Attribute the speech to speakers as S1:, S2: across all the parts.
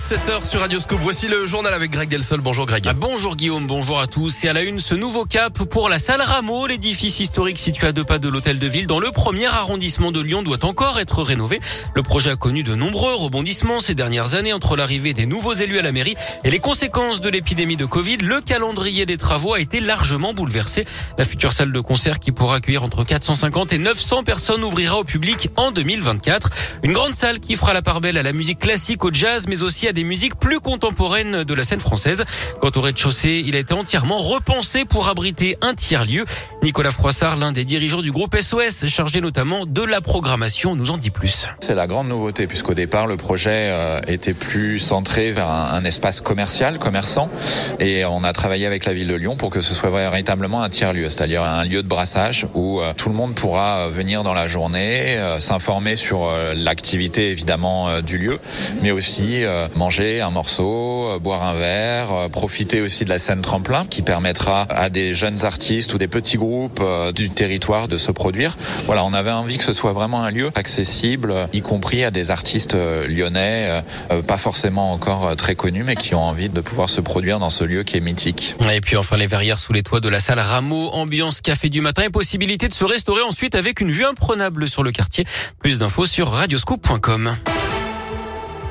S1: 7h sur Radioscope. Voici le journal avec Greg Delsol. Bonjour Greg.
S2: Ah, bonjour Guillaume, bonjour à tous. Et à la une, ce nouveau cap pour la salle Rameau, l'édifice historique situé à deux pas de l'hôtel de ville dans le premier arrondissement de Lyon doit encore être rénové. Le projet a connu de nombreux rebondissements ces dernières années entre l'arrivée des nouveaux élus à la mairie et les conséquences de l'épidémie de Covid. Le calendrier des travaux a été largement bouleversé. La future salle de concert qui pourra accueillir entre 450 et 900 personnes ouvrira au public en 2024. Une grande salle qui fera la part belle à la musique classique, au jazz, mais aussi à des musiques plus contemporaines de la scène française. Quant au rez-de-chaussée, il a été entièrement repensé pour abriter un tiers-lieu. Nicolas Froissart, l'un des dirigeants du groupe SOS, chargé notamment de la programmation, nous en dit plus.
S3: C'est la grande nouveauté puisqu'au départ le projet euh, était plus centré vers un, espace commercial, commerçant, et on a travaillé avec la ville de Lyon pour que ce soit véritablement un tiers-lieu, c'est-à-dire un lieu de brassage où euh, tout le monde pourra venir dans la journée, euh, s'informer sur l'activité évidemment du lieu, mais aussi euh, manger un morceau, euh, boire un verre, euh, profiter aussi de la scène tremplin qui permettra à des jeunes artistes ou des petits groupes du territoire de se produire. Voilà, on avait envie que ce soit vraiment un lieu accessible, y compris à des artistes lyonnais, pas forcément encore très connus, mais qui ont envie de pouvoir se produire dans ce lieu qui est mythique.
S2: Et puis enfin les verrières sous les toits de la salle Rameau, ambiance café du matin et possibilité de se restaurer ensuite avec une vue imprenable sur le quartier. Plus d'infos sur radioscoop.com.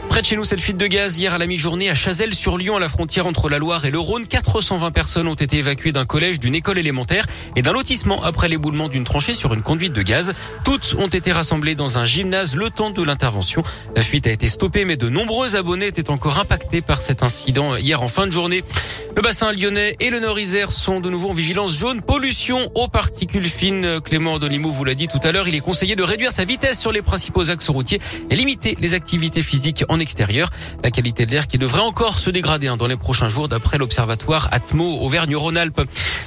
S2: Près de chez nous, cette fuite de gaz hier à la mi-journée à Chazelles-sur-Lyon, à la frontière entre la Loire et le Rhône. 420 personnes ont été évacuées d'un collège, d'une école élémentaire et d'un lotissement après l'éboulement d'une tranchée sur une conduite de gaz. Toutes ont été rassemblées dans un gymnase le temps de l'intervention. La fuite a été stoppée, mais de nombreux abonnés étaient encore impactés par cet incident hier en fin de journée. Le bassin lyonnais et le Nord-Isère sont de nouveau en vigilance jaune. Pollution aux particules fines. Clément Donimo vous l'a dit tout à l'heure, il est conseillé de réduire sa vitesse sur les principaux axes routiers et limiter les activités physiques en extérieur. La qualité de l'air qui devrait encore se dégrader hein, dans les prochains jours d'après l'observatoire Atmo Auvergne-Rhône-Alpes.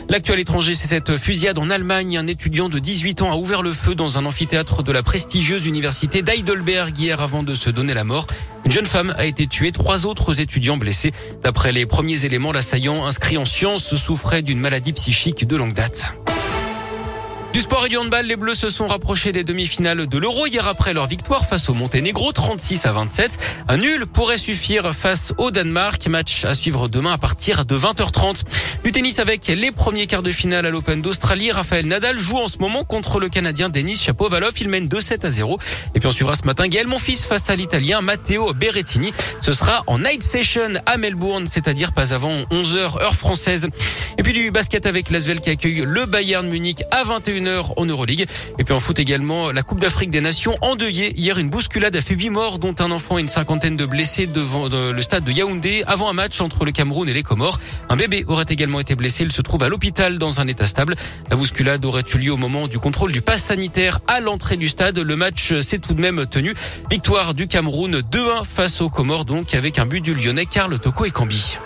S2: L'actuel étranger, c'est cette fusillade en Allemagne. Un étudiant de 18 ans a ouvert le feu dans un amphithéâtre de la prestigieuse université d'Heidelberg hier avant de se donner la mort. Une jeune femme a été tuée, trois autres étudiants blessés. D'après les premiers éléments, l'assaillant inscrit en sciences souffrait d'une maladie psychique de longue date. Du sport et du handball, les Bleus se sont rapprochés des demi-finales de l'Euro hier après leur victoire face au Monténégro 36 à 27. Un nul pourrait suffire face au Danemark. Match à suivre demain à partir de 20h30. Du tennis avec les premiers quarts de finale à l'Open d'Australie. Raphaël Nadal joue en ce moment contre le Canadien Denis Chapovalov. Il mène 2-7 à 0. Et puis on suivra ce matin Gaël Monfils face à l'Italien Matteo Berrettini. Ce sera en night session à Melbourne, c'est-à-dire pas avant 11h heure française. Et puis du basket avec l'Asvel qui accueille le Bayern Munich à 21h en Euroleague. Et puis en foot également, la Coupe d'Afrique des Nations endeuillée. Hier, une bousculade a fait 8 morts, dont un enfant et une cinquantaine de blessés devant euh, le stade de Yaoundé avant un match entre le Cameroun et les Comores. Un bébé aurait également été blessé. Il se trouve à l'hôpital dans un état stable. La bousculade aurait eu lieu au moment du contrôle du pass sanitaire à l'entrée du stade. Le match s'est tout de même tenu. Victoire du Cameroun 2-1 face aux Comores, donc avec un but du Lyonnais Karl Toko et Cambi.